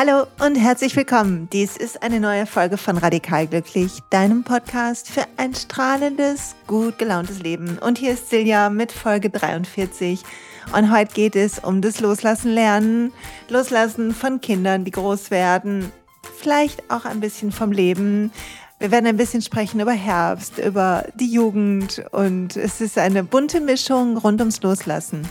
Hallo und herzlich willkommen. Dies ist eine neue Folge von Radikal Glücklich, deinem Podcast für ein strahlendes, gut gelauntes Leben. Und hier ist Silja mit Folge 43. Und heute geht es um das Loslassen lernen, Loslassen von Kindern, die groß werden, vielleicht auch ein bisschen vom Leben, wir werden ein bisschen sprechen über Herbst, über die Jugend und es ist eine bunte Mischung rund ums Loslassen.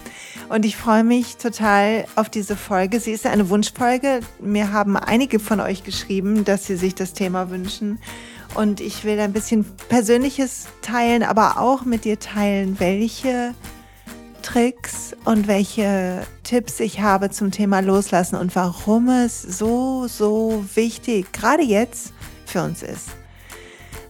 Und ich freue mich total auf diese Folge. Sie ist eine Wunschfolge. Mir haben einige von euch geschrieben, dass sie sich das Thema wünschen. Und ich will ein bisschen Persönliches teilen, aber auch mit dir teilen, welche Tricks und welche Tipps ich habe zum Thema Loslassen und warum es so, so wichtig, gerade jetzt, für uns ist.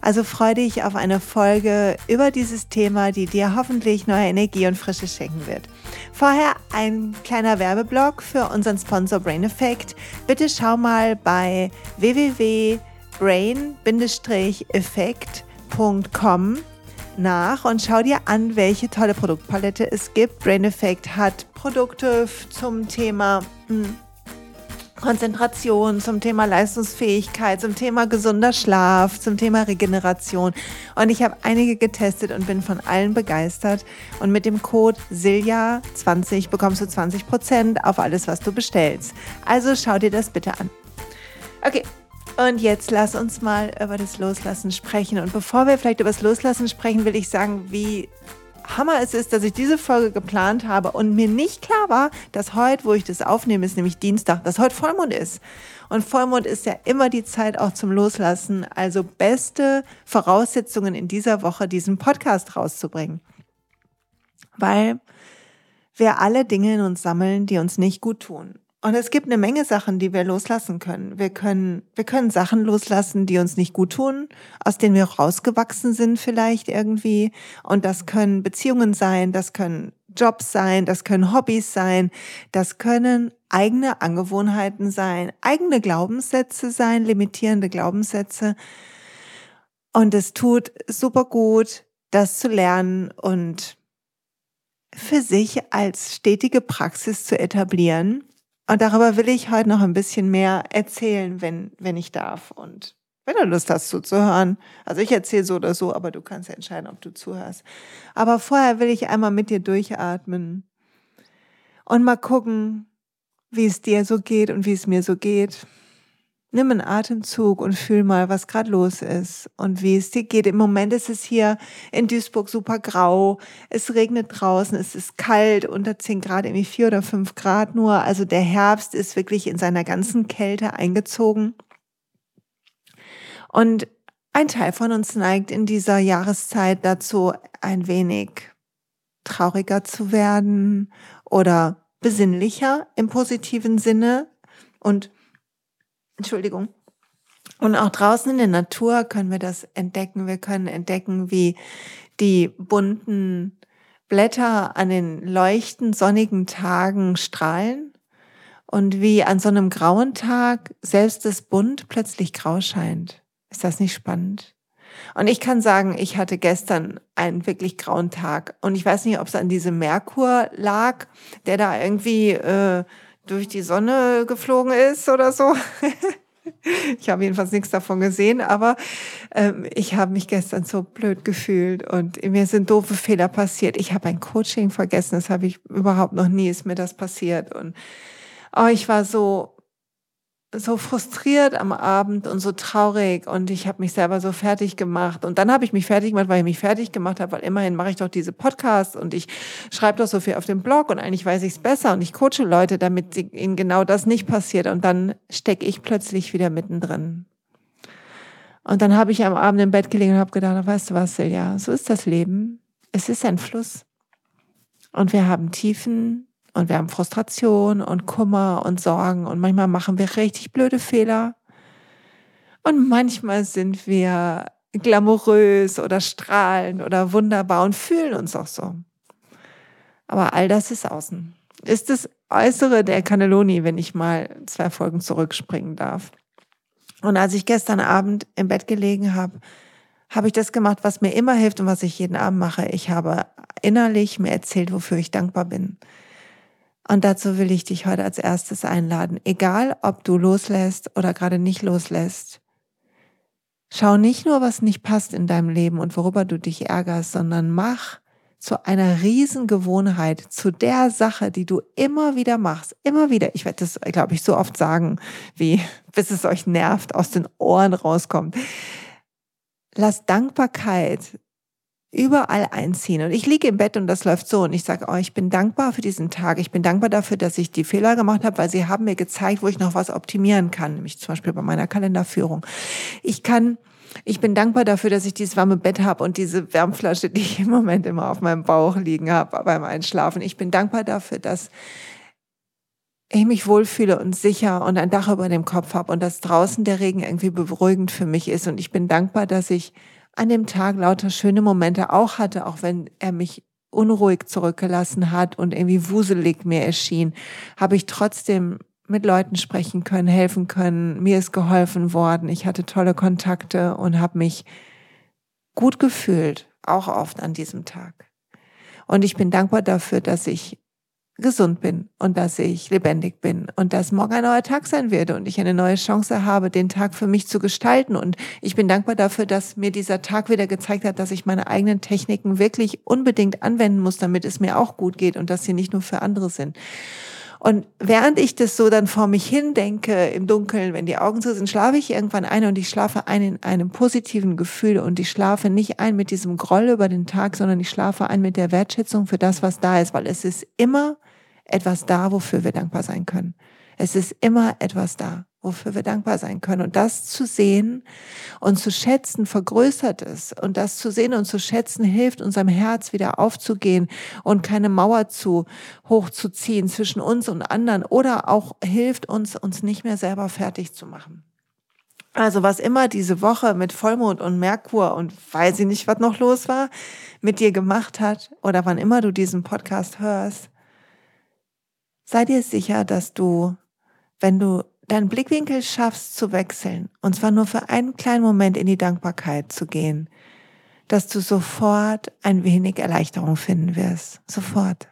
Also freue dich auf eine Folge über dieses Thema, die dir hoffentlich neue Energie und Frische schenken wird. Vorher ein kleiner Werbeblock für unseren Sponsor Brain Effect. Bitte schau mal bei www.brain-effekt.com nach und schau dir an, welche tolle Produktpalette es gibt. Brain Effect hat Produkte zum Thema hm, Konzentration, zum Thema Leistungsfähigkeit, zum Thema gesunder Schlaf, zum Thema Regeneration. Und ich habe einige getestet und bin von allen begeistert. Und mit dem Code SILJA20 bekommst du 20% auf alles, was du bestellst. Also schau dir das bitte an. Okay, und jetzt lass uns mal über das Loslassen sprechen. Und bevor wir vielleicht über das Loslassen sprechen, will ich sagen, wie Hammer es ist, dass ich diese Folge geplant habe und mir nicht klar war, dass heute, wo ich das aufnehme, ist nämlich Dienstag, dass heute Vollmond ist. Und Vollmond ist ja immer die Zeit auch zum Loslassen. Also beste Voraussetzungen in dieser Woche, diesen Podcast rauszubringen. Weil wir alle Dinge in uns sammeln, die uns nicht gut tun. Und es gibt eine Menge Sachen, die wir loslassen können. Wir können, wir können Sachen loslassen, die uns nicht gut tun, aus denen wir rausgewachsen sind vielleicht irgendwie. Und das können Beziehungen sein, das können Jobs sein, das können Hobbys sein, das können eigene Angewohnheiten sein, eigene Glaubenssätze sein, limitierende Glaubenssätze. Und es tut super gut, das zu lernen und für sich als stetige Praxis zu etablieren und darüber will ich heute noch ein bisschen mehr erzählen, wenn, wenn ich darf. Und wenn du Lust hast zuzuhören. Also ich erzähle so oder so, aber du kannst entscheiden, ob du zuhörst. Aber vorher will ich einmal mit dir durchatmen und mal gucken, wie es dir so geht und wie es mir so geht. Nimm einen Atemzug und fühl mal, was gerade los ist und wie es dir geht. Im Moment ist es hier in Duisburg super grau. Es regnet draußen, es ist kalt, unter 10 Grad, irgendwie 4 oder 5 Grad nur. Also der Herbst ist wirklich in seiner ganzen Kälte eingezogen. Und ein Teil von uns neigt in dieser Jahreszeit dazu, ein wenig trauriger zu werden oder besinnlicher im positiven Sinne und Entschuldigung. Und auch draußen in der Natur können wir das entdecken. Wir können entdecken, wie die bunten Blätter an den leuchtend sonnigen Tagen strahlen und wie an so einem grauen Tag selbst das Bunt plötzlich grau scheint. Ist das nicht spannend? Und ich kann sagen, ich hatte gestern einen wirklich grauen Tag. Und ich weiß nicht, ob es an diesem Merkur lag, der da irgendwie äh, durch die Sonne geflogen ist oder so. ich habe jedenfalls nichts davon gesehen, aber ähm, ich habe mich gestern so blöd gefühlt und mir sind doofe Fehler passiert. Ich habe ein Coaching vergessen, das habe ich überhaupt noch nie, ist mir das passiert. Und oh, ich war so so frustriert am Abend und so traurig und ich habe mich selber so fertig gemacht und dann habe ich mich fertig gemacht, weil ich mich fertig gemacht habe, weil immerhin mache ich doch diese Podcasts und ich schreibe doch so viel auf dem Blog und eigentlich weiß ich es besser und ich coache Leute, damit ihnen genau das nicht passiert und dann stecke ich plötzlich wieder mittendrin. Und dann habe ich am Abend im Bett gelegen und habe gedacht, weißt du was, Silja, so ist das Leben. Es ist ein Fluss. Und wir haben Tiefen und wir haben Frustration und Kummer und Sorgen und manchmal machen wir richtig blöde Fehler. Und manchmal sind wir glamourös oder strahlend oder wunderbar und fühlen uns auch so. Aber all das ist außen. Ist das Äußere der Cannelloni, wenn ich mal zwei Folgen zurückspringen darf. Und als ich gestern Abend im Bett gelegen habe, habe ich das gemacht, was mir immer hilft und was ich jeden Abend mache. Ich habe innerlich mir erzählt, wofür ich dankbar bin. Und dazu will ich dich heute als erstes einladen. Egal, ob du loslässt oder gerade nicht loslässt. Schau nicht nur, was nicht passt in deinem Leben und worüber du dich ärgerst, sondern mach zu einer Riesengewohnheit, zu der Sache, die du immer wieder machst, immer wieder. Ich werde das, glaube ich, so oft sagen, wie bis es euch nervt, aus den Ohren rauskommt. Lass Dankbarkeit überall einziehen. Und ich liege im Bett und das läuft so und ich sage, oh, ich bin dankbar für diesen Tag. Ich bin dankbar dafür, dass ich die Fehler gemacht habe, weil sie haben mir gezeigt, wo ich noch was optimieren kann, nämlich zum Beispiel bei meiner Kalenderführung. Ich kann ich bin dankbar dafür, dass ich dieses warme Bett habe und diese Wärmflasche, die ich im Moment immer auf meinem Bauch liegen habe beim Einschlafen. Ich bin dankbar dafür, dass ich mich wohlfühle und sicher und ein Dach über dem Kopf habe und dass draußen der Regen irgendwie beruhigend für mich ist. Und ich bin dankbar, dass ich an dem Tag lauter schöne Momente auch hatte, auch wenn er mich unruhig zurückgelassen hat und irgendwie wuselig mir erschien, habe ich trotzdem mit Leuten sprechen können, helfen können. Mir ist geholfen worden. Ich hatte tolle Kontakte und habe mich gut gefühlt, auch oft an diesem Tag. Und ich bin dankbar dafür, dass ich gesund bin und dass ich lebendig bin und dass morgen ein neuer Tag sein werde und ich eine neue Chance habe, den Tag für mich zu gestalten. Und ich bin dankbar dafür, dass mir dieser Tag wieder gezeigt hat, dass ich meine eigenen Techniken wirklich unbedingt anwenden muss, damit es mir auch gut geht und dass sie nicht nur für andere sind. Und während ich das so dann vor mich hin denke im Dunkeln, wenn die Augen zu sind, schlafe ich irgendwann ein und ich schlafe ein in einem positiven Gefühl und ich schlafe nicht ein mit diesem Groll über den Tag, sondern ich schlafe ein mit der Wertschätzung für das, was da ist, weil es ist immer etwas da, wofür wir dankbar sein können. Es ist immer etwas da, wofür wir dankbar sein können. Und das zu sehen und zu schätzen vergrößert es. Und das zu sehen und zu schätzen hilft unserem Herz wieder aufzugehen und keine Mauer zu hochzuziehen zwischen uns und anderen oder auch hilft uns, uns nicht mehr selber fertig zu machen. Also was immer diese Woche mit Vollmond und Merkur und weiß ich nicht, was noch los war, mit dir gemacht hat oder wann immer du diesen Podcast hörst, sei dir sicher, dass du, wenn du deinen Blickwinkel schaffst zu wechseln, und zwar nur für einen kleinen Moment in die Dankbarkeit zu gehen, dass du sofort ein wenig Erleichterung finden wirst. Sofort.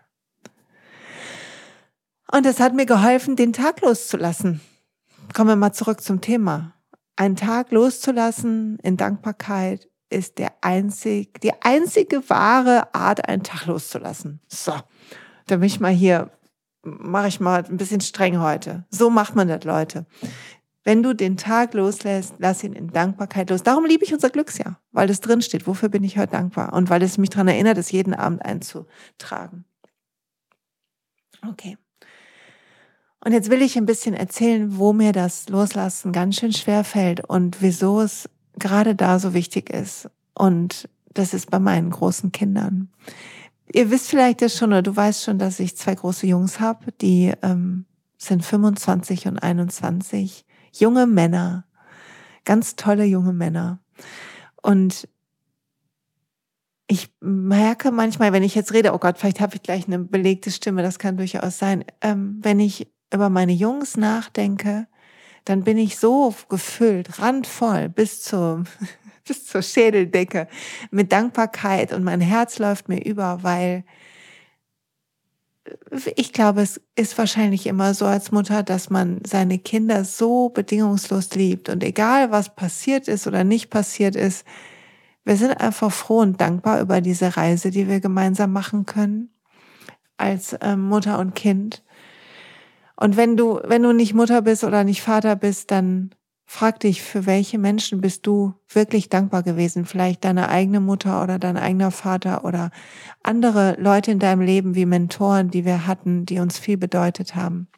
Und es hat mir geholfen, den Tag loszulassen. Kommen wir mal zurück zum Thema. Einen Tag loszulassen in Dankbarkeit ist der einzig, die einzige wahre Art, einen Tag loszulassen. So, da bin ich mal hier mache ich mal ein bisschen streng heute. So macht man das, Leute. Wenn du den Tag loslässt, lass ihn in Dankbarkeit los. Darum liebe ich unser Glücksjahr, weil das drin steht. Wofür bin ich heute dankbar? Und weil es mich daran erinnert, es jeden Abend einzutragen. Okay. Und jetzt will ich ein bisschen erzählen, wo mir das Loslassen ganz schön schwer fällt und wieso es gerade da so wichtig ist. Und das ist bei meinen großen Kindern. Ihr wisst vielleicht ja schon oder du weißt schon, dass ich zwei große Jungs habe, die ähm, sind 25 und 21. Junge Männer, ganz tolle junge Männer. Und ich merke manchmal, wenn ich jetzt rede, oh Gott, vielleicht habe ich gleich eine belegte Stimme, das kann durchaus sein. Ähm, wenn ich über meine Jungs nachdenke, dann bin ich so gefüllt, randvoll bis zum bis zur Schädeldecke mit Dankbarkeit und mein Herz läuft mir über, weil ich glaube, es ist wahrscheinlich immer so als Mutter, dass man seine Kinder so bedingungslos liebt und egal was passiert ist oder nicht passiert ist, wir sind einfach froh und dankbar über diese Reise, die wir gemeinsam machen können als ähm, Mutter und Kind. Und wenn du, wenn du nicht Mutter bist oder nicht Vater bist, dann Frag dich, für welche Menschen bist du wirklich dankbar gewesen? Vielleicht deine eigene Mutter oder dein eigener Vater oder andere Leute in deinem Leben wie Mentoren, die wir hatten, die uns viel bedeutet haben.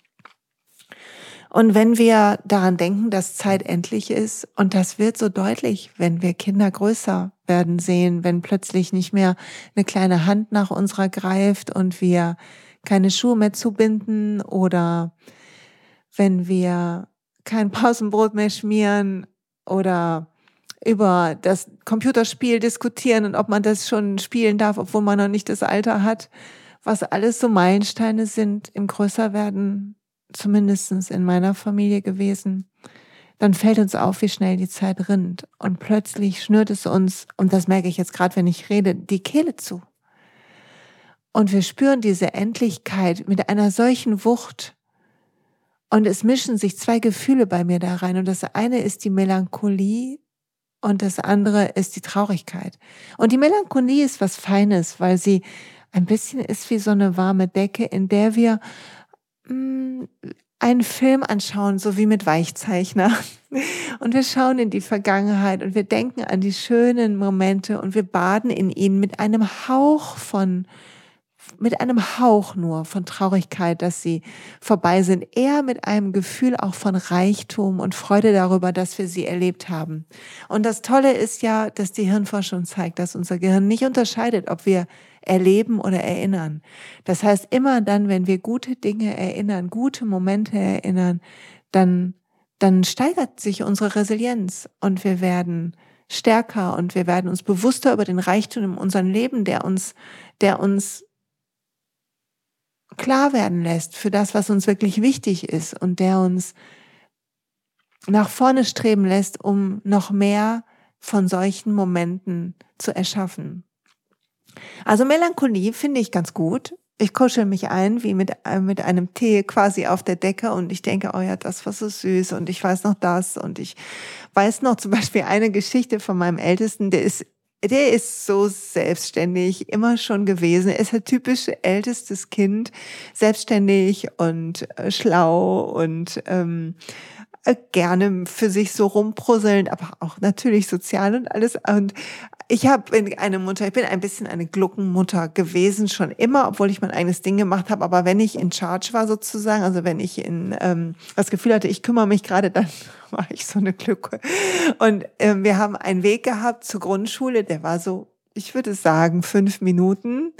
Und wenn wir daran denken, dass Zeit endlich ist, und das wird so deutlich, wenn wir Kinder größer werden sehen, wenn plötzlich nicht mehr eine kleine Hand nach unserer greift und wir keine Schuhe mehr zubinden oder wenn wir kein Pausenbrot mehr schmieren oder über das Computerspiel diskutieren und ob man das schon spielen darf, obwohl man noch nicht das Alter hat, was alles so Meilensteine sind im Größerwerden, zumindestens in meiner Familie gewesen, dann fällt uns auf, wie schnell die Zeit rinnt. Und plötzlich schnürt es uns, und das merke ich jetzt gerade, wenn ich rede, die Kehle zu. Und wir spüren diese Endlichkeit mit einer solchen Wucht. Und es mischen sich zwei Gefühle bei mir da rein. Und das eine ist die Melancholie und das andere ist die Traurigkeit. Und die Melancholie ist was Feines, weil sie ein bisschen ist wie so eine warme Decke, in der wir mm, einen Film anschauen, so wie mit Weichzeichner. Und wir schauen in die Vergangenheit und wir denken an die schönen Momente und wir baden in ihnen mit einem Hauch von mit einem Hauch nur von Traurigkeit, dass sie vorbei sind, eher mit einem Gefühl auch von Reichtum und Freude darüber, dass wir sie erlebt haben. Und das Tolle ist ja, dass die Hirnforschung zeigt, dass unser Gehirn nicht unterscheidet, ob wir erleben oder erinnern. Das heißt, immer dann, wenn wir gute Dinge erinnern, gute Momente erinnern, dann, dann steigert sich unsere Resilienz und wir werden stärker und wir werden uns bewusster über den Reichtum in unserem Leben, der uns, der uns klar werden lässt für das, was uns wirklich wichtig ist und der uns nach vorne streben lässt, um noch mehr von solchen Momenten zu erschaffen. Also Melancholie finde ich ganz gut. Ich kuschel mich ein, wie mit, äh, mit einem Tee quasi auf der Decke und ich denke, oh ja, das war so süß und ich weiß noch das und ich weiß noch zum Beispiel eine Geschichte von meinem Ältesten, der ist der ist so selbstständig immer schon gewesen. Er ist ein typisch ältestes Kind, selbstständig und äh, schlau und ähm, äh, gerne für sich so rumprusselnd, aber auch natürlich sozial und alles. Und ich habe eine Mutter, ich bin ein bisschen eine Gluckenmutter gewesen, schon immer, obwohl ich mein eigenes Ding gemacht habe. Aber wenn ich in Charge war sozusagen, also wenn ich in ähm, das Gefühl hatte, ich kümmere mich gerade, dann war ich so eine Glücke. Und ähm, wir haben einen Weg gehabt zur Grundschule, der war so ich würde sagen, fünf Minuten,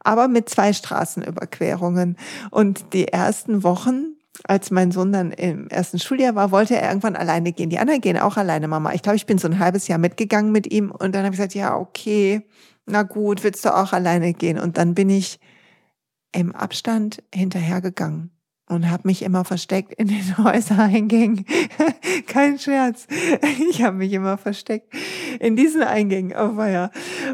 aber mit zwei Straßenüberquerungen. Und die ersten Wochen als mein Sohn dann im ersten Schuljahr war, wollte er irgendwann alleine gehen. Die anderen gehen auch alleine, Mama. Ich glaube, ich bin so ein halbes Jahr mitgegangen mit ihm und dann habe ich gesagt, ja, okay, na gut, willst du auch alleine gehen? Und dann bin ich im Abstand hinterhergegangen und habe mich immer versteckt in den Häusereingängen. Kein Scherz. Ich habe mich immer versteckt in diesen Eingängen. Oh ja.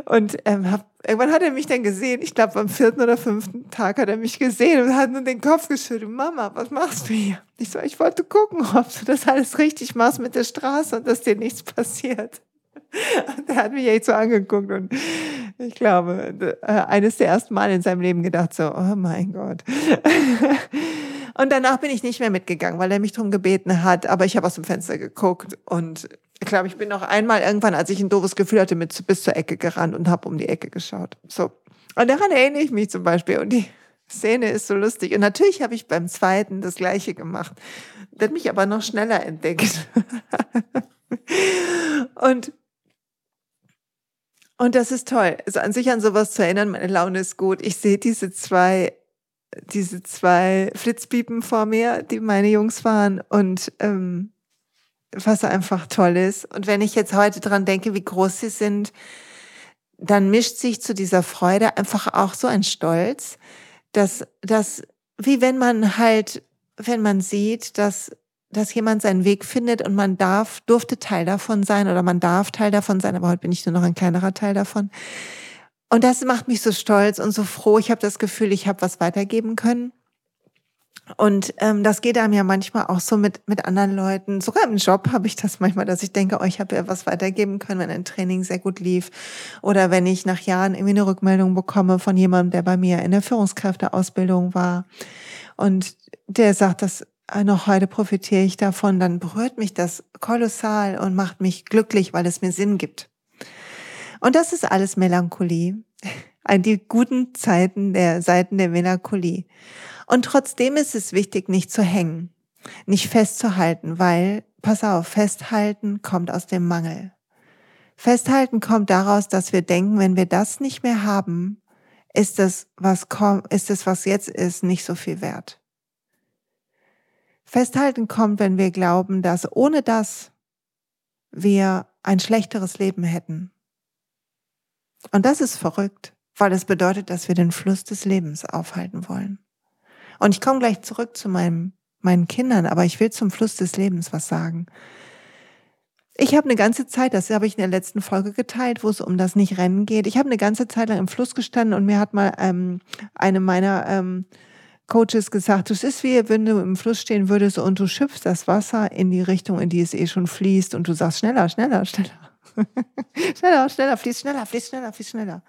Und ähm, hab, irgendwann hat er mich dann gesehen. Ich glaube, am vierten oder fünften Tag hat er mich gesehen und hat nur den Kopf geschüttelt. Mama, was machst du hier? Ich so, ich wollte gucken, ob du das alles richtig machst mit der Straße und dass dir nichts passiert. Und er hat mich echt so angeguckt und ich glaube, äh, eines der ersten Mal in seinem Leben gedacht so, oh mein Gott. Und danach bin ich nicht mehr mitgegangen, weil er mich darum gebeten hat. Aber ich habe aus dem Fenster geguckt und ich glaube, ich bin noch einmal irgendwann, als ich ein doofes Gefühl hatte, mit bis zur Ecke gerannt und habe um die Ecke geschaut. So. Und daran erinnere ich mich zum Beispiel. Und die Szene ist so lustig. Und natürlich habe ich beim zweiten das Gleiche gemacht. Der hat mich aber noch schneller entdeckt. und und das ist toll. Also an sich an sowas zu erinnern, meine Laune ist gut. Ich sehe diese zwei diese zwei Flitzpiepen vor mir, die meine Jungs waren und ähm, was einfach toll ist. Und wenn ich jetzt heute dran denke, wie groß sie sind, dann mischt sich zu dieser Freude einfach auch so ein Stolz, dass das, wie wenn man halt, wenn man sieht, dass dass jemand seinen Weg findet und man darf, durfte Teil davon sein oder man darf Teil davon sein, aber heute bin ich nur noch ein kleinerer Teil davon, und das macht mich so stolz und so froh. Ich habe das Gefühl, ich habe was weitergeben können. Und ähm, das geht einem ja manchmal auch so mit, mit anderen Leuten. Sogar im Job habe ich das manchmal, dass ich denke, oh, ich habe ja was weitergeben können, wenn ein Training sehr gut lief. Oder wenn ich nach Jahren irgendwie eine Rückmeldung bekomme von jemandem, der bei mir in der Führungskräfteausbildung war. Und der sagt, dass äh, noch heute profitiere ich davon, dann berührt mich das kolossal und macht mich glücklich, weil es mir Sinn gibt. Und das ist alles Melancholie. Die guten Zeiten der Seiten der Melancholie. Und trotzdem ist es wichtig, nicht zu hängen, nicht festzuhalten, weil, pass auf, festhalten kommt aus dem Mangel. Festhalten kommt daraus, dass wir denken, wenn wir das nicht mehr haben, ist das, was kommt, ist das, was jetzt ist, nicht so viel wert. Festhalten kommt, wenn wir glauben, dass ohne das wir ein schlechteres Leben hätten. Und das ist verrückt, weil es bedeutet, dass wir den Fluss des Lebens aufhalten wollen. Und ich komme gleich zurück zu meinem, meinen Kindern, aber ich will zum Fluss des Lebens was sagen. Ich habe eine ganze Zeit, das habe ich in der letzten Folge geteilt, wo es um das Nicht-Rennen geht. Ich habe eine ganze Zeit lang im Fluss gestanden und mir hat mal ähm, eine meiner ähm, Coaches gesagt, es ist wie wenn du im Fluss stehen würdest und du schöpfst das Wasser in die Richtung, in die es eh schon fließt und du sagst schneller, schneller, schneller. Schneller, schneller, fließt schneller, fließt schneller, fließt schneller.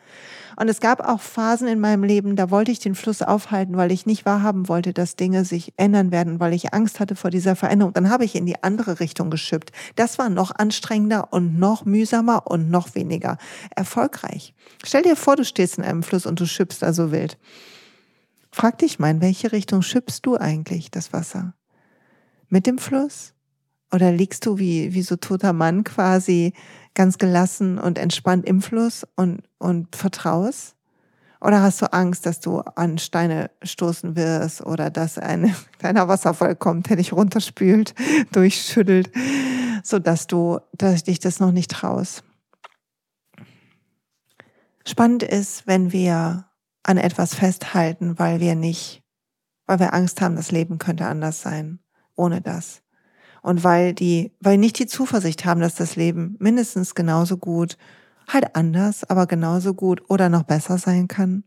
Und es gab auch Phasen in meinem Leben, da wollte ich den Fluss aufhalten, weil ich nicht wahrhaben wollte, dass Dinge sich ändern werden, weil ich Angst hatte vor dieser Veränderung. Dann habe ich in die andere Richtung geschippt. Das war noch anstrengender und noch mühsamer und noch weniger erfolgreich. Stell dir vor, du stehst in einem Fluss und du schippst da so wild. Frag dich mal, in welche Richtung schippst du eigentlich das Wasser? Mit dem Fluss? Oder liegst du wie, wie so toter Mann quasi ganz gelassen und entspannt im Fluss und, und vertraust? Oder hast du Angst, dass du an Steine stoßen wirst oder dass ein kleiner Wasserfall kommt, der dich runterspült, durchschüttelt, so dass du, dass dich das noch nicht traust? Spannend ist, wenn wir an etwas festhalten, weil wir nicht, weil wir Angst haben, das Leben könnte anders sein, ohne das und weil die, weil nicht die Zuversicht haben, dass das Leben mindestens genauso gut, halt anders, aber genauso gut oder noch besser sein kann.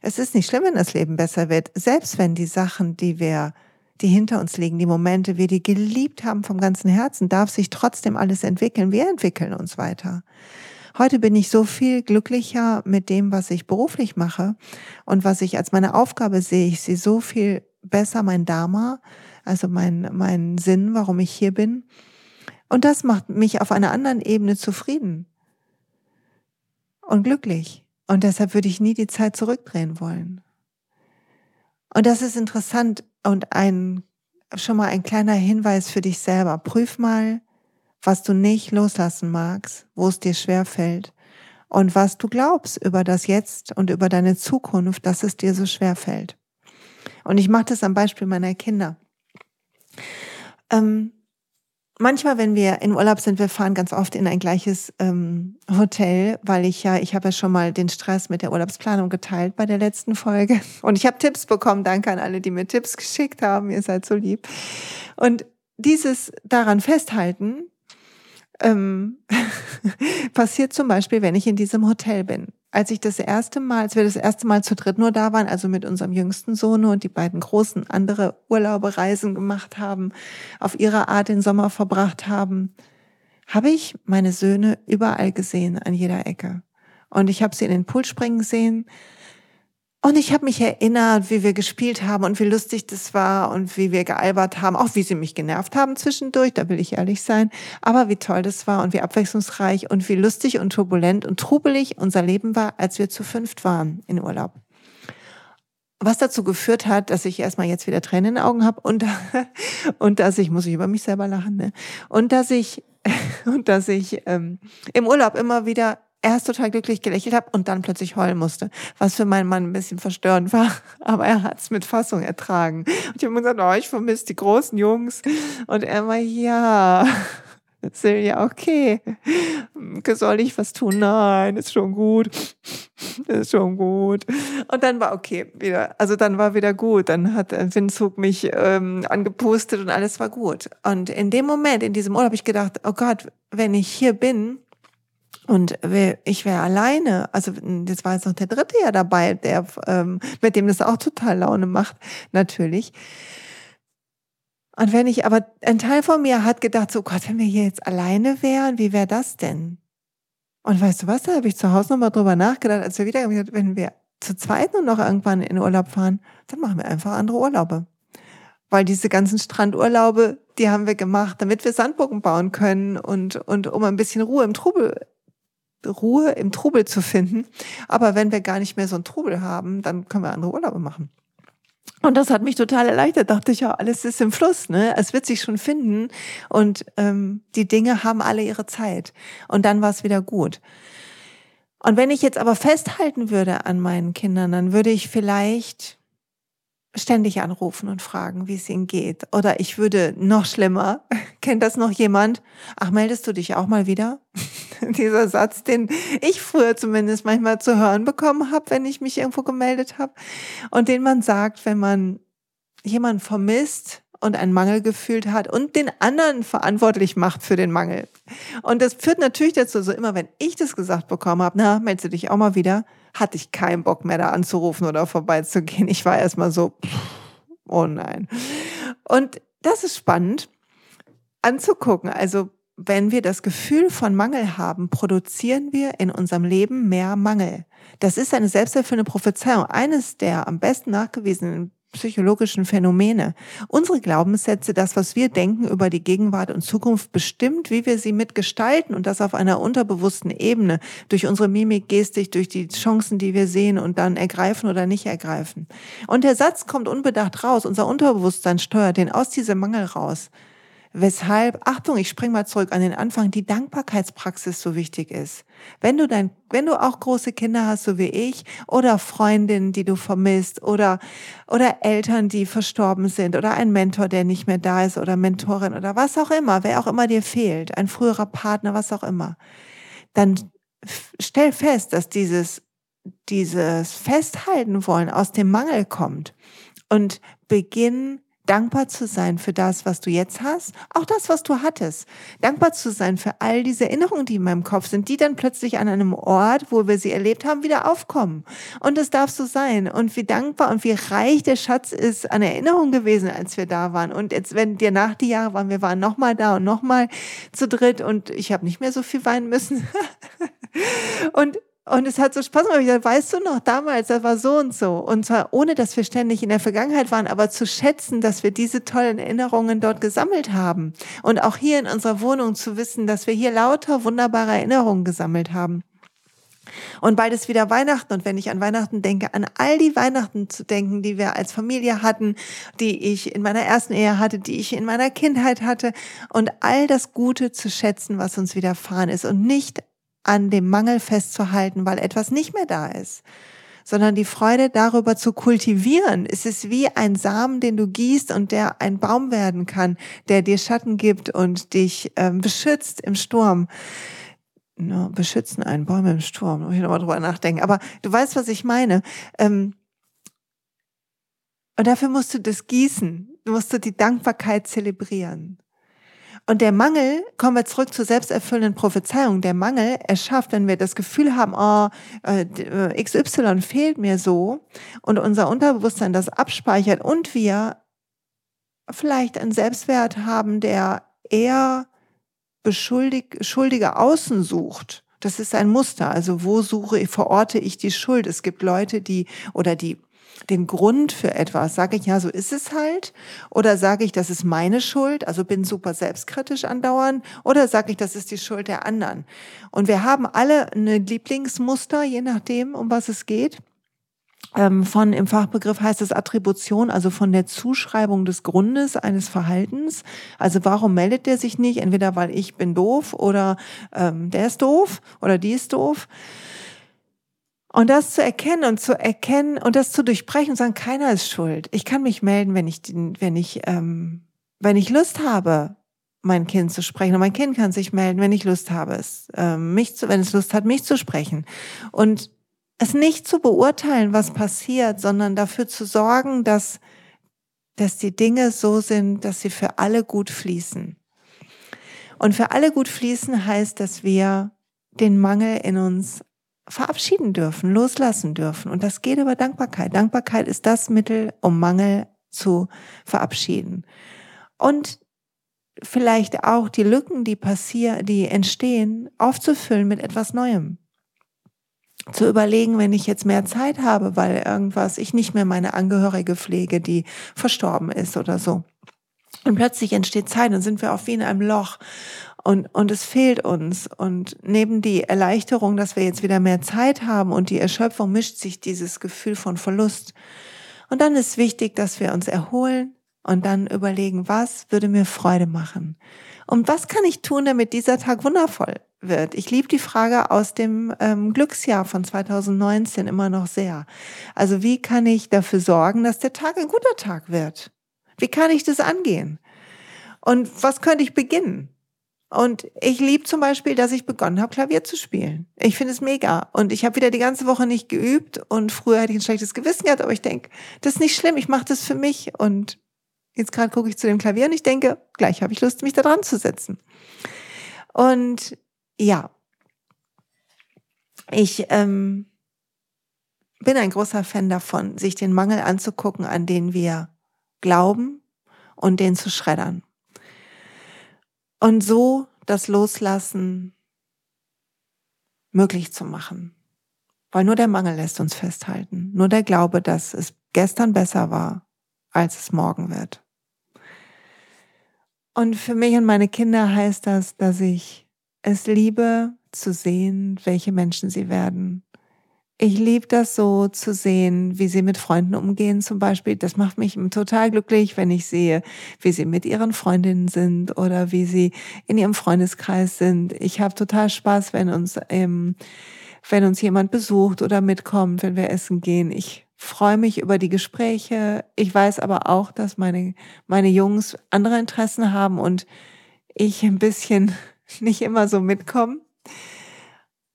Es ist nicht schlimm, wenn das Leben besser wird, selbst wenn die Sachen, die wir, die hinter uns liegen, die Momente, wir die geliebt haben vom ganzen Herzen, darf sich trotzdem alles entwickeln. Wir entwickeln uns weiter. Heute bin ich so viel glücklicher mit dem, was ich beruflich mache und was ich als meine Aufgabe sehe. Ich sehe so viel besser mein Dharma, also mein, mein Sinn, warum ich hier bin. Und das macht mich auf einer anderen Ebene zufrieden und glücklich. Und deshalb würde ich nie die Zeit zurückdrehen wollen. Und das ist interessant und ein, schon mal ein kleiner Hinweis für dich selber. Prüf mal, was du nicht loslassen magst, wo es dir schwer fällt und was du glaubst über das Jetzt und über deine Zukunft, dass es dir so schwer fällt. Und ich mache das am Beispiel meiner Kinder. Ähm, manchmal, wenn wir in Urlaub sind, wir fahren ganz oft in ein gleiches ähm, Hotel, weil ich ja, ich habe ja schon mal den Stress mit der Urlaubsplanung geteilt bei der letzten Folge. Und ich habe Tipps bekommen. Danke an alle, die mir Tipps geschickt haben. Ihr seid so lieb. Und dieses daran festhalten, ähm, passiert zum Beispiel, wenn ich in diesem Hotel bin. Als ich das erste Mal, als wir das erste Mal zu dritt nur da waren, also mit unserem jüngsten Sohn und die beiden großen andere Urlaube, Reisen gemacht haben, auf ihre Art den Sommer verbracht haben, habe ich meine Söhne überall gesehen, an jeder Ecke. Und ich habe sie in den Pool springen sehen, und ich habe mich erinnert, wie wir gespielt haben und wie lustig das war und wie wir gealbert haben, auch wie sie mich genervt haben zwischendurch, da will ich ehrlich sein, aber wie toll das war und wie abwechslungsreich und wie lustig und turbulent und trubelig unser Leben war, als wir zu fünft waren in Urlaub. Was dazu geführt hat, dass ich erstmal jetzt wieder Tränen in den Augen habe und, und dass ich, muss ich über mich selber lachen, ne? Und dass ich, und dass ich ähm, im Urlaub immer wieder erst total glücklich gelächelt habe und dann plötzlich heulen musste, was für meinen Mann ein bisschen verstörend war, aber er hat es mit Fassung ertragen. Und ich habe gesagt, oh, ich vermisse die großen Jungs. Und er war, ja, Silja, okay, soll ich was tun? Nein, ist schon gut, ist schon gut. Und dann war okay wieder, also dann war wieder gut. Dann hat Windzug mich ähm, angepustet und alles war gut. Und in dem Moment, in diesem Urlaub, habe ich gedacht, oh Gott, wenn ich hier bin, und ich wäre alleine, also jetzt war jetzt noch der dritte ja dabei, der, ähm, mit dem das auch total Laune macht, natürlich. Und wenn ich, aber ein Teil von mir hat gedacht, so Gott, wenn wir hier jetzt alleine wären, wie wäre das denn? Und weißt du was, da habe ich zu Hause nochmal drüber nachgedacht, als wir wieder, wenn wir zu zweit nur noch irgendwann in Urlaub fahren, dann machen wir einfach andere Urlaube. Weil diese ganzen Strandurlaube, die haben wir gemacht, damit wir Sandburgen bauen können und, und um ein bisschen Ruhe im Trubel Ruhe im Trubel zu finden. Aber wenn wir gar nicht mehr so einen Trubel haben, dann können wir andere Urlaube machen. Und das hat mich total erleichtert. Dachte ich ja, alles ist im Fluss, ne? Es wird sich schon finden und ähm, die Dinge haben alle ihre Zeit. Und dann war es wieder gut. Und wenn ich jetzt aber festhalten würde an meinen Kindern, dann würde ich vielleicht ständig anrufen und fragen, wie es ihnen geht. Oder ich würde noch schlimmer, kennt das noch jemand? Ach, meldest du dich auch mal wieder? Dieser Satz, den ich früher zumindest manchmal zu hören bekommen habe, wenn ich mich irgendwo gemeldet habe. Und den man sagt, wenn man jemanden vermisst, und einen Mangel gefühlt hat und den anderen verantwortlich macht für den Mangel. Und das führt natürlich dazu, so immer wenn ich das gesagt bekommen habe, na, melde dich auch mal wieder, hatte ich keinen Bock mehr da anzurufen oder vorbeizugehen. Ich war erstmal so, oh nein. Und das ist spannend anzugucken. Also wenn wir das Gefühl von Mangel haben, produzieren wir in unserem Leben mehr Mangel. Das ist eine selbsterfüllende Prophezeiung. Eines der am besten nachgewiesenen psychologischen Phänomene. Unsere Glaubenssätze, das, was wir denken über die Gegenwart und Zukunft, bestimmt, wie wir sie mitgestalten und das auf einer unterbewussten Ebene, durch unsere Mimik, Gestik, durch die Chancen, die wir sehen und dann ergreifen oder nicht ergreifen. Und der Satz kommt unbedacht raus, unser Unterbewusstsein steuert den aus diesem Mangel raus. Weshalb, Achtung, ich spring mal zurück an den Anfang, die Dankbarkeitspraxis so wichtig ist. Wenn du dein, wenn du auch große Kinder hast, so wie ich, oder Freundinnen, die du vermisst, oder, oder Eltern, die verstorben sind, oder ein Mentor, der nicht mehr da ist, oder Mentorin, oder was auch immer, wer auch immer dir fehlt, ein früherer Partner, was auch immer, dann stell fest, dass dieses, dieses Festhalten wollen aus dem Mangel kommt. Und beginn dankbar zu sein für das, was du jetzt hast, auch das, was du hattest. Dankbar zu sein für all diese Erinnerungen, die in meinem Kopf sind, die dann plötzlich an einem Ort, wo wir sie erlebt haben, wieder aufkommen. Und das darf so sein. Und wie dankbar und wie reich der Schatz ist an Erinnerungen gewesen, als wir da waren. Und jetzt, wenn dir nach die Jahre waren, wir waren nochmal da und nochmal zu dritt und ich habe nicht mehr so viel weinen müssen. und und es hat so Spaß gemacht. Ich dachte, weißt du noch, damals, das war so und so. Und zwar ohne, dass wir ständig in der Vergangenheit waren, aber zu schätzen, dass wir diese tollen Erinnerungen dort gesammelt haben. Und auch hier in unserer Wohnung zu wissen, dass wir hier lauter wunderbare Erinnerungen gesammelt haben. Und bald ist wieder Weihnachten. Und wenn ich an Weihnachten denke, an all die Weihnachten zu denken, die wir als Familie hatten, die ich in meiner ersten Ehe hatte, die ich in meiner Kindheit hatte und all das Gute zu schätzen, was uns widerfahren ist und nicht an dem Mangel festzuhalten, weil etwas nicht mehr da ist, sondern die Freude darüber zu kultivieren. Es ist wie ein Samen, den du gießt und der ein Baum werden kann, der dir Schatten gibt und dich ähm, beschützt im Sturm. No, beschützen einen Baum im Sturm, muss ich nochmal drüber nachdenken. Aber du weißt, was ich meine. Ähm, und dafür musst du das gießen, musst du die Dankbarkeit zelebrieren. Und der Mangel, kommen wir zurück zur selbsterfüllenden Prophezeiung, der Mangel erschafft, wenn wir das Gefühl haben, oh, äh, XY fehlt mir so und unser Unterbewusstsein das abspeichert und wir vielleicht einen Selbstwert haben, der eher beschuldig, schuldige Außen sucht. Das ist ein Muster. Also wo suche verorte ich die Schuld? Es gibt Leute, die oder die den Grund für etwas? Sage ich, ja, so ist es halt? Oder sage ich, das ist meine Schuld, also bin super selbstkritisch andauernd? Oder sage ich, das ist die Schuld der anderen? Und wir haben alle eine Lieblingsmuster, je nachdem, um was es geht. Ähm, von im Fachbegriff heißt es Attribution, also von der Zuschreibung des Grundes eines Verhaltens. Also warum meldet der sich nicht? Entweder weil ich bin doof oder ähm, der ist doof oder die ist doof. Und das zu erkennen und zu erkennen und das zu durchbrechen und sagen, keiner ist schuld. Ich kann mich melden, wenn ich, wenn ich, ähm, wenn ich Lust habe, mein Kind zu sprechen. Und mein Kind kann sich melden, wenn ich Lust habe, es, ähm, mich zu, wenn es Lust hat, mich zu sprechen. Und es nicht zu beurteilen, was passiert, sondern dafür zu sorgen, dass, dass die Dinge so sind, dass sie für alle gut fließen. Und für alle gut fließen heißt, dass wir den Mangel in uns verabschieden dürfen, loslassen dürfen. Und das geht über Dankbarkeit. Dankbarkeit ist das Mittel, um Mangel zu verabschieden. Und vielleicht auch die Lücken, die passieren, die entstehen, aufzufüllen mit etwas Neuem. Zu überlegen, wenn ich jetzt mehr Zeit habe, weil irgendwas, ich nicht mehr meine Angehörige pflege, die verstorben ist oder so. Und plötzlich entsteht Zeit und sind wir auf wie in einem Loch und, und es fehlt uns. Und neben die Erleichterung, dass wir jetzt wieder mehr Zeit haben und die Erschöpfung mischt sich dieses Gefühl von Verlust. Und dann ist wichtig, dass wir uns erholen und dann überlegen, was würde mir Freude machen? Und was kann ich tun, damit dieser Tag wundervoll wird? Ich liebe die Frage aus dem ähm, Glücksjahr von 2019 immer noch sehr. Also wie kann ich dafür sorgen, dass der Tag ein guter Tag wird? Wie kann ich das angehen? Und was könnte ich beginnen? Und ich liebe zum Beispiel, dass ich begonnen habe, Klavier zu spielen. Ich finde es mega. Und ich habe wieder die ganze Woche nicht geübt und früher hätte ich ein schlechtes Gewissen gehabt, aber ich denke, das ist nicht schlimm, ich mache das für mich und Jetzt gerade gucke ich zu dem Klavier und ich denke, gleich habe ich Lust, mich da dran zu setzen. Und ja, ich ähm, bin ein großer Fan davon, sich den Mangel anzugucken, an den wir glauben und den zu schreddern. Und so das Loslassen möglich zu machen. Weil nur der Mangel lässt uns festhalten. Nur der Glaube, dass es gestern besser war, als es morgen wird. Und für mich und meine Kinder heißt das, dass ich es liebe zu sehen, welche Menschen sie werden. Ich liebe das so zu sehen, wie sie mit Freunden umgehen zum Beispiel. Das macht mich total glücklich, wenn ich sehe, wie sie mit ihren Freundinnen sind oder wie sie in ihrem Freundeskreis sind. Ich habe total Spaß, wenn uns, ähm, wenn uns jemand besucht oder mitkommt, wenn wir essen gehen. Ich freue mich über die Gespräche. Ich weiß aber auch, dass meine, meine Jungs andere Interessen haben und ich ein bisschen nicht immer so mitkomme.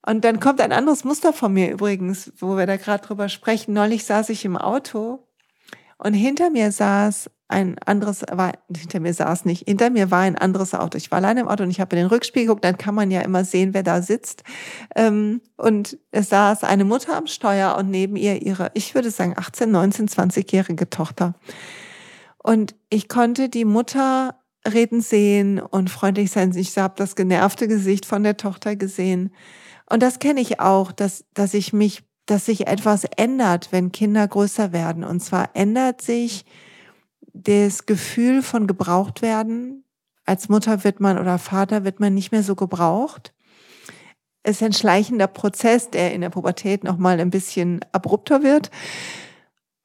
Und dann kommt ein anderes Muster von mir übrigens, wo wir da gerade drüber sprechen. Neulich saß ich im Auto und hinter mir saß ein anderes, war, hinter mir saß nicht, hinter mir war ein anderes Auto. Ich war alleine im Auto und ich habe in den Rückspiegel geguckt, dann kann man ja immer sehen, wer da sitzt. Ähm, und es saß eine Mutter am Steuer und neben ihr ihre, ich würde sagen, 18, 19, 20-jährige Tochter. Und ich konnte die Mutter reden sehen und freundlich sein. Ich habe das genervte Gesicht von der Tochter gesehen. Und das kenne ich auch, dass, dass ich mich, dass sich etwas ändert, wenn Kinder größer werden. Und zwar ändert sich das Gefühl von gebraucht werden. Als Mutter wird man oder Vater wird man nicht mehr so gebraucht. Es ist ein schleichender Prozess, der in der Pubertät nochmal ein bisschen abrupter wird.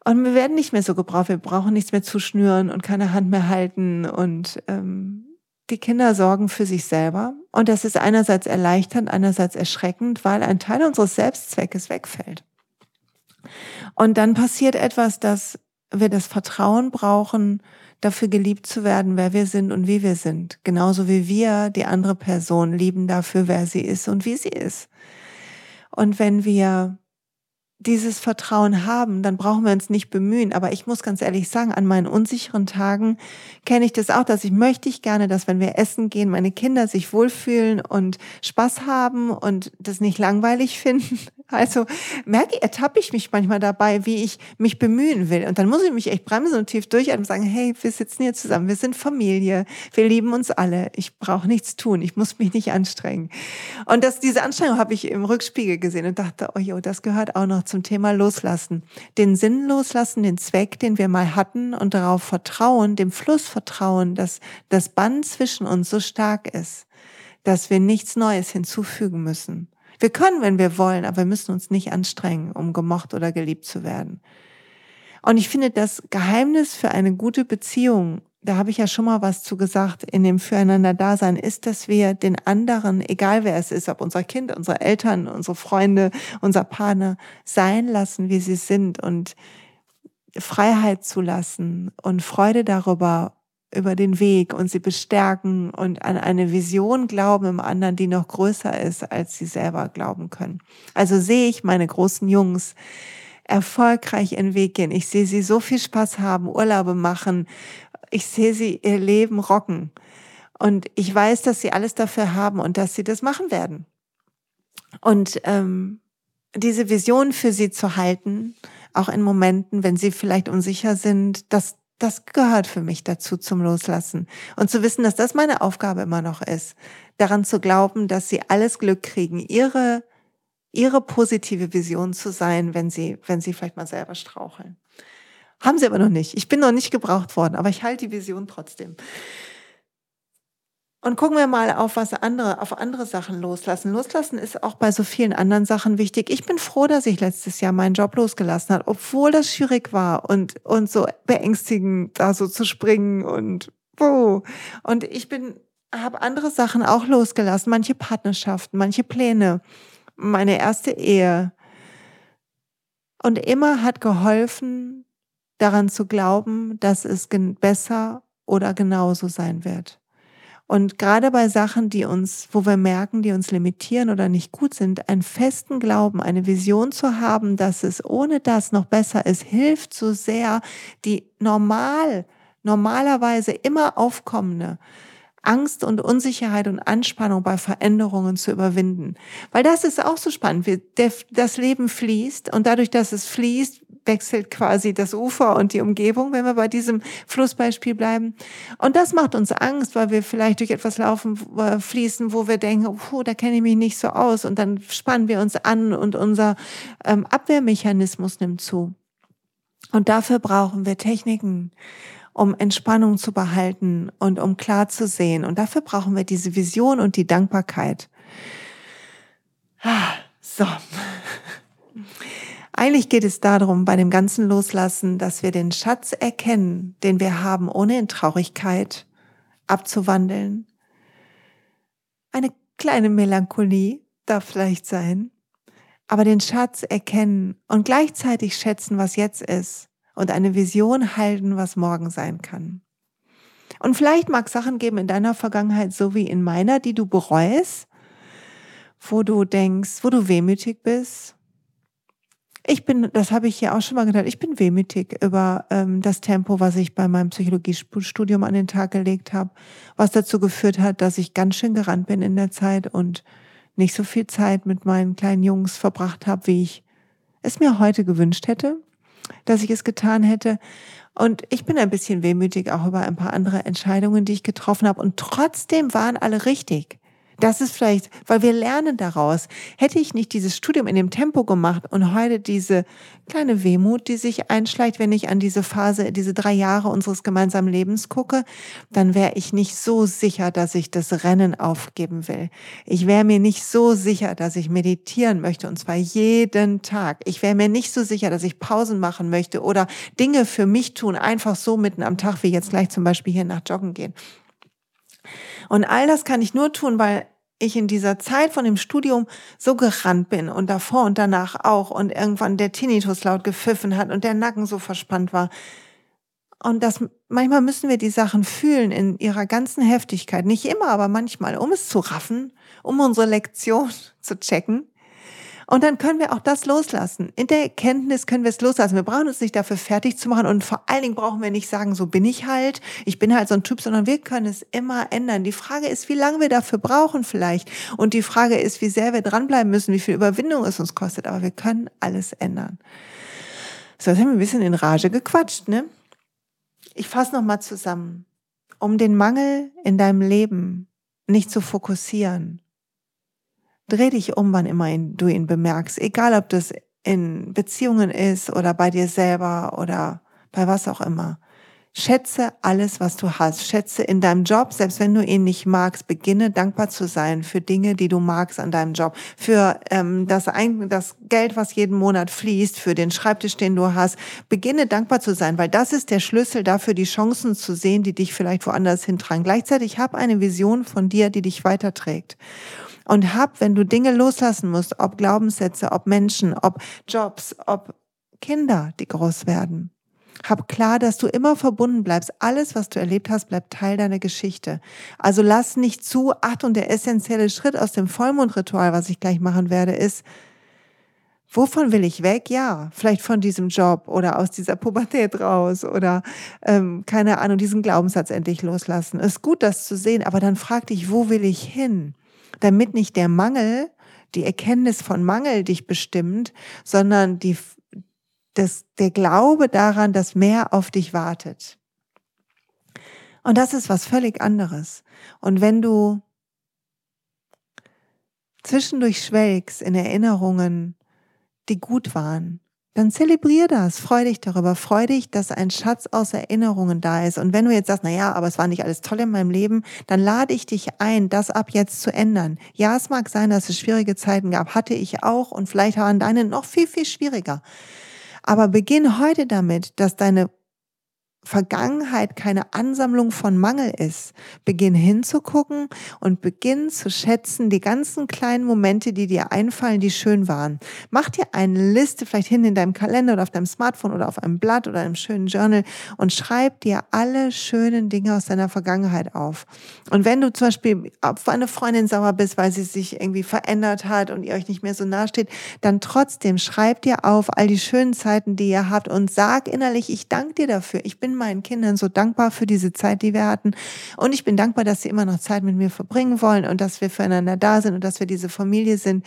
Und wir werden nicht mehr so gebraucht. Wir brauchen nichts mehr zu schnüren und keine Hand mehr halten und ähm, die Kinder sorgen für sich selber. Und das ist einerseits erleichternd, einerseits erschreckend, weil ein Teil unseres Selbstzweckes wegfällt. Und dann passiert etwas, dass wir das Vertrauen brauchen, dafür geliebt zu werden, wer wir sind und wie wir sind. Genauso wie wir die andere Person lieben dafür, wer sie ist und wie sie ist. Und wenn wir dieses Vertrauen haben, dann brauchen wir uns nicht bemühen. Aber ich muss ganz ehrlich sagen, an meinen unsicheren Tagen kenne ich das auch, dass ich möchte ich gerne, dass wenn wir essen gehen, meine Kinder sich wohlfühlen und Spaß haben und das nicht langweilig finden. Also merke, ertappe ich mich manchmal dabei, wie ich mich bemühen will. Und dann muss ich mich echt bremsen und tief durchatmen und sagen, hey, wir sitzen hier zusammen, wir sind Familie, wir lieben uns alle. Ich brauche nichts tun, ich muss mich nicht anstrengen. Und das, diese Anstrengung habe ich im Rückspiegel gesehen und dachte, oh jo, das gehört auch noch zum Thema Loslassen. Den Sinn loslassen, den Zweck, den wir mal hatten und darauf vertrauen, dem Fluss vertrauen, dass das Band zwischen uns so stark ist, dass wir nichts Neues hinzufügen müssen. Wir können, wenn wir wollen, aber wir müssen uns nicht anstrengen, um gemocht oder geliebt zu werden. Und ich finde, das Geheimnis für eine gute Beziehung, da habe ich ja schon mal was zu gesagt, in dem Füreinander-Dasein, ist, dass wir den anderen, egal wer es ist, ob unser Kind, unsere Eltern, unsere Freunde, unser Partner, sein lassen, wie sie sind und Freiheit zulassen und Freude darüber, über den Weg und sie bestärken und an eine Vision glauben im anderen, die noch größer ist, als sie selber glauben können. Also sehe ich meine großen Jungs erfolgreich ihren Weg gehen. Ich sehe sie so viel Spaß haben, Urlaube machen. Ich sehe sie ihr Leben rocken. Und ich weiß, dass sie alles dafür haben und dass sie das machen werden. Und ähm, diese Vision für sie zu halten, auch in Momenten, wenn sie vielleicht unsicher sind, das, das gehört für mich dazu zum Loslassen. Und zu wissen, dass das meine Aufgabe immer noch ist, daran zu glauben, dass sie alles Glück kriegen, ihre, ihre positive Vision zu sein, wenn sie, wenn sie vielleicht mal selber straucheln. Haben sie aber noch nicht. Ich bin noch nicht gebraucht worden, aber ich halte die Vision trotzdem. Und gucken wir mal auf was andere, auf andere Sachen loslassen. Loslassen ist auch bei so vielen anderen Sachen wichtig. Ich bin froh, dass ich letztes Jahr meinen Job losgelassen habe, obwohl das schwierig war und, und so beängstigend, da so zu springen und, oh. Und ich bin, habe andere Sachen auch losgelassen. Manche Partnerschaften, manche Pläne. Meine erste Ehe. Und immer hat geholfen, daran zu glauben, dass es besser oder genauso sein wird. Und gerade bei Sachen, die uns, wo wir merken, die uns limitieren oder nicht gut sind, einen festen Glauben, eine Vision zu haben, dass es ohne das noch besser ist, hilft so sehr, die normal normalerweise immer aufkommende Angst und Unsicherheit und Anspannung bei Veränderungen zu überwinden. Weil das ist auch so spannend. Das Leben fließt und dadurch, dass es fließt, wechselt quasi das Ufer und die Umgebung, wenn wir bei diesem Flussbeispiel bleiben. Und das macht uns Angst, weil wir vielleicht durch etwas laufen, äh, fließen, wo wir denken, puh, da kenne ich mich nicht so aus. Und dann spannen wir uns an und unser ähm, Abwehrmechanismus nimmt zu. Und dafür brauchen wir Techniken, um Entspannung zu behalten und um klar zu sehen. Und dafür brauchen wir diese Vision und die Dankbarkeit. Ah, so. Eigentlich geht es darum, bei dem ganzen Loslassen, dass wir den Schatz erkennen, den wir haben, ohne in Traurigkeit abzuwandeln. Eine kleine Melancholie darf vielleicht sein, aber den Schatz erkennen und gleichzeitig schätzen, was jetzt ist und eine Vision halten, was morgen sein kann. Und vielleicht mag Sachen geben in deiner Vergangenheit, so wie in meiner, die du bereust, wo du denkst, wo du wehmütig bist. Ich bin, das habe ich ja auch schon mal gedacht, ich bin wehmütig über ähm, das Tempo, was ich bei meinem Psychologiestudium an den Tag gelegt habe, was dazu geführt hat, dass ich ganz schön gerannt bin in der Zeit und nicht so viel Zeit mit meinen kleinen Jungs verbracht habe, wie ich es mir heute gewünscht hätte dass ich es getan hätte. Und ich bin ein bisschen wehmütig auch über ein paar andere Entscheidungen, die ich getroffen habe. Und trotzdem waren alle richtig. Das ist vielleicht, weil wir lernen daraus. Hätte ich nicht dieses Studium in dem Tempo gemacht und heute diese kleine Wehmut, die sich einschleicht, wenn ich an diese Phase, diese drei Jahre unseres gemeinsamen Lebens gucke, dann wäre ich nicht so sicher, dass ich das Rennen aufgeben will. Ich wäre mir nicht so sicher, dass ich meditieren möchte und zwar jeden Tag. Ich wäre mir nicht so sicher, dass ich Pausen machen möchte oder Dinge für mich tun, einfach so mitten am Tag, wie jetzt gleich zum Beispiel hier nach Joggen gehen. Und all das kann ich nur tun, weil ich in dieser Zeit von dem Studium so gerannt bin und davor und danach auch und irgendwann der Tinnitus laut gepfiffen hat und der Nacken so verspannt war. Und das, manchmal müssen wir die Sachen fühlen in ihrer ganzen Heftigkeit. Nicht immer, aber manchmal, um es zu raffen, um unsere Lektion zu checken. Und dann können wir auch das loslassen. In der Erkenntnis können wir es loslassen. Wir brauchen uns nicht dafür fertig zu machen und vor allen Dingen brauchen wir nicht sagen, so bin ich halt, ich bin halt so ein Typ, sondern wir können es immer ändern. Die Frage ist, wie lange wir dafür brauchen vielleicht. Und die Frage ist, wie sehr wir dranbleiben müssen, wie viel Überwindung es uns kostet. Aber wir können alles ändern. So, jetzt haben wir ein bisschen in Rage gequatscht, ne? Ich fasse nochmal zusammen. Um den Mangel in deinem Leben nicht zu fokussieren, Dreh dich um, wann immer du ihn bemerkst. Egal, ob das in Beziehungen ist oder bei dir selber oder bei was auch immer. Schätze alles, was du hast. Schätze in deinem Job, selbst wenn du ihn nicht magst, beginne dankbar zu sein für Dinge, die du magst an deinem Job, für ähm, das, Ein das Geld, was jeden Monat fließt, für den Schreibtisch, den du hast. Beginne dankbar zu sein, weil das ist der Schlüssel dafür, die Chancen zu sehen, die dich vielleicht woanders hintragen. Gleichzeitig hab eine Vision von dir, die dich weiterträgt. Und hab, wenn du Dinge loslassen musst, ob Glaubenssätze, ob Menschen, ob Jobs, ob Kinder, die groß werden, hab klar, dass du immer verbunden bleibst. Alles, was du erlebt hast, bleibt Teil deiner Geschichte. Also lass nicht zu. Ach, und der essentielle Schritt aus dem Vollmondritual, was ich gleich machen werde, ist, wovon will ich weg? Ja, vielleicht von diesem Job oder aus dieser Pubertät raus oder ähm, keine Ahnung, diesen Glaubenssatz endlich loslassen. Ist gut, das zu sehen, aber dann frag dich, wo will ich hin? Damit nicht der Mangel, die Erkenntnis von Mangel dich bestimmt, sondern die, das, der Glaube daran, dass mehr auf dich wartet. Und das ist was völlig anderes. Und wenn du zwischendurch schwelgst in Erinnerungen, die gut waren, dann zelebrier das, freu dich darüber, freu dich, dass ein Schatz aus Erinnerungen da ist. Und wenn du jetzt sagst, na ja, aber es war nicht alles toll in meinem Leben, dann lade ich dich ein, das ab jetzt zu ändern. Ja, es mag sein, dass es schwierige Zeiten gab, hatte ich auch und vielleicht waren deine noch viel, viel schwieriger. Aber beginn heute damit, dass deine Vergangenheit keine Ansammlung von Mangel ist. Beginn hinzugucken und beginn zu schätzen die ganzen kleinen Momente, die dir einfallen, die schön waren. Mach dir eine Liste vielleicht hin in deinem Kalender oder auf deinem Smartphone oder auf einem Blatt oder einem schönen Journal und schreib dir alle schönen Dinge aus deiner Vergangenheit auf. Und wenn du zum Beispiel auf eine Freundin sauer bist, weil sie sich irgendwie verändert hat und ihr euch nicht mehr so nahe steht, dann trotzdem schreib dir auf all die schönen Zeiten, die ihr habt und sag innerlich, ich danke dir dafür. Ich bin meinen Kindern so dankbar für diese Zeit, die wir hatten. Und ich bin dankbar, dass sie immer noch Zeit mit mir verbringen wollen und dass wir füreinander da sind und dass wir diese Familie sind.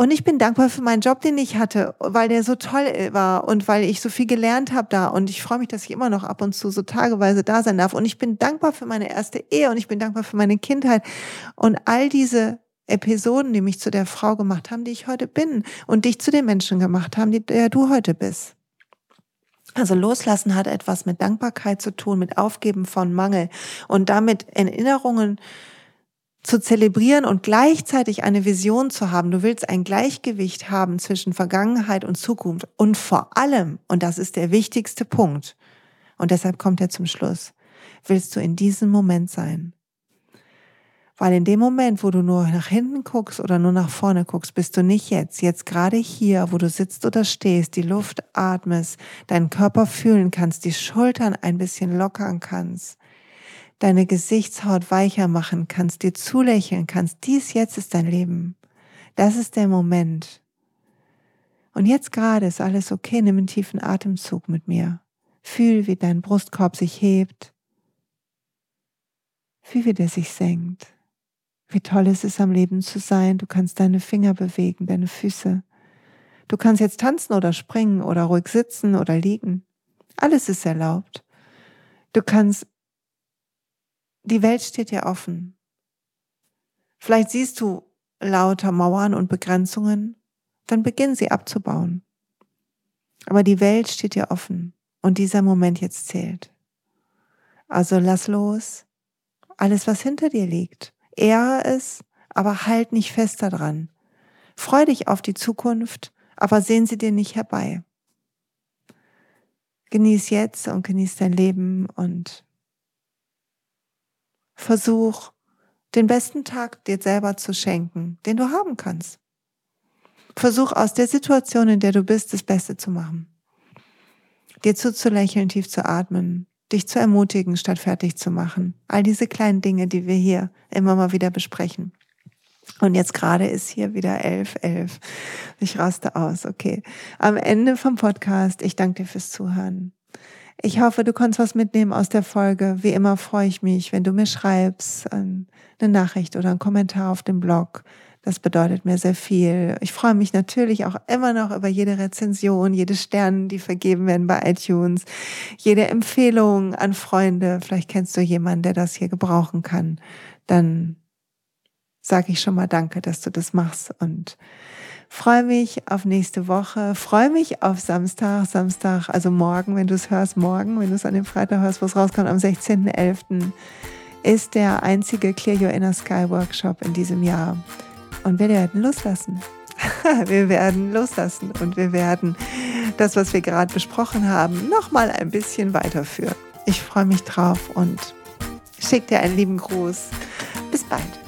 Und ich bin dankbar für meinen Job, den ich hatte, weil der so toll war und weil ich so viel gelernt habe da. Und ich freue mich, dass ich immer noch ab und zu so tageweise da sein darf. Und ich bin dankbar für meine erste Ehe und ich bin dankbar für meine Kindheit und all diese Episoden, die mich zu der Frau gemacht haben, die ich heute bin und dich zu den Menschen gemacht haben, die der du heute bist. Also loslassen hat etwas mit Dankbarkeit zu tun, mit Aufgeben von Mangel und damit Erinnerungen zu zelebrieren und gleichzeitig eine Vision zu haben. Du willst ein Gleichgewicht haben zwischen Vergangenheit und Zukunft und vor allem, und das ist der wichtigste Punkt, und deshalb kommt er zum Schluss, willst du in diesem Moment sein. Weil in dem Moment, wo du nur nach hinten guckst oder nur nach vorne guckst, bist du nicht jetzt. Jetzt gerade hier, wo du sitzt oder stehst, die Luft atmest, deinen Körper fühlen kannst, die Schultern ein bisschen lockern kannst, deine Gesichtshaut weicher machen kannst, dir zulächeln kannst. Dies jetzt ist dein Leben. Das ist der Moment. Und jetzt gerade ist alles okay. Nimm einen tiefen Atemzug mit mir. Fühl, wie dein Brustkorb sich hebt. Fühl, wie der sich senkt. Wie toll ist es am Leben zu sein. Du kannst deine Finger bewegen, deine Füße. Du kannst jetzt tanzen oder springen oder ruhig sitzen oder liegen. Alles ist erlaubt. Du kannst, die Welt steht dir offen. Vielleicht siehst du lauter Mauern und Begrenzungen, dann beginn sie abzubauen. Aber die Welt steht dir offen und dieser Moment jetzt zählt. Also lass los, alles was hinter dir liegt ehre es, aber halt nicht fest daran. Freu dich auf die Zukunft, aber sehen sie dir nicht herbei. Genieß jetzt und genieß dein Leben und versuch, den besten Tag dir selber zu schenken, den du haben kannst. Versuch aus der Situation, in der du bist, das Beste zu machen. Dir zuzulächeln, tief zu atmen, dich zu ermutigen, statt fertig zu machen. All diese kleinen Dinge, die wir hier immer mal wieder besprechen. Und jetzt gerade ist hier wieder elf, elf. Ich raste aus, okay. Am Ende vom Podcast, ich danke dir fürs Zuhören. Ich hoffe, du konntest was mitnehmen aus der Folge. Wie immer freue ich mich, wenn du mir schreibst, eine Nachricht oder einen Kommentar auf dem Blog. Das bedeutet mir sehr viel. Ich freue mich natürlich auch immer noch über jede Rezension, jede Sterne, die vergeben werden bei iTunes, jede Empfehlung an Freunde. Vielleicht kennst du jemanden, der das hier gebrauchen kann. Dann sage ich schon mal Danke, dass du das machst und freue mich auf nächste Woche, freue mich auf Samstag, Samstag, also morgen, wenn du es hörst, morgen, wenn du es an dem Freitag hörst, wo es rauskommt, am 16.11. ist der einzige Clear Your Inner Sky Workshop in diesem Jahr. Und wir werden loslassen. wir werden loslassen und wir werden das, was wir gerade besprochen haben, nochmal ein bisschen weiterführen. Ich freue mich drauf und schicke dir einen lieben Gruß. Bis bald.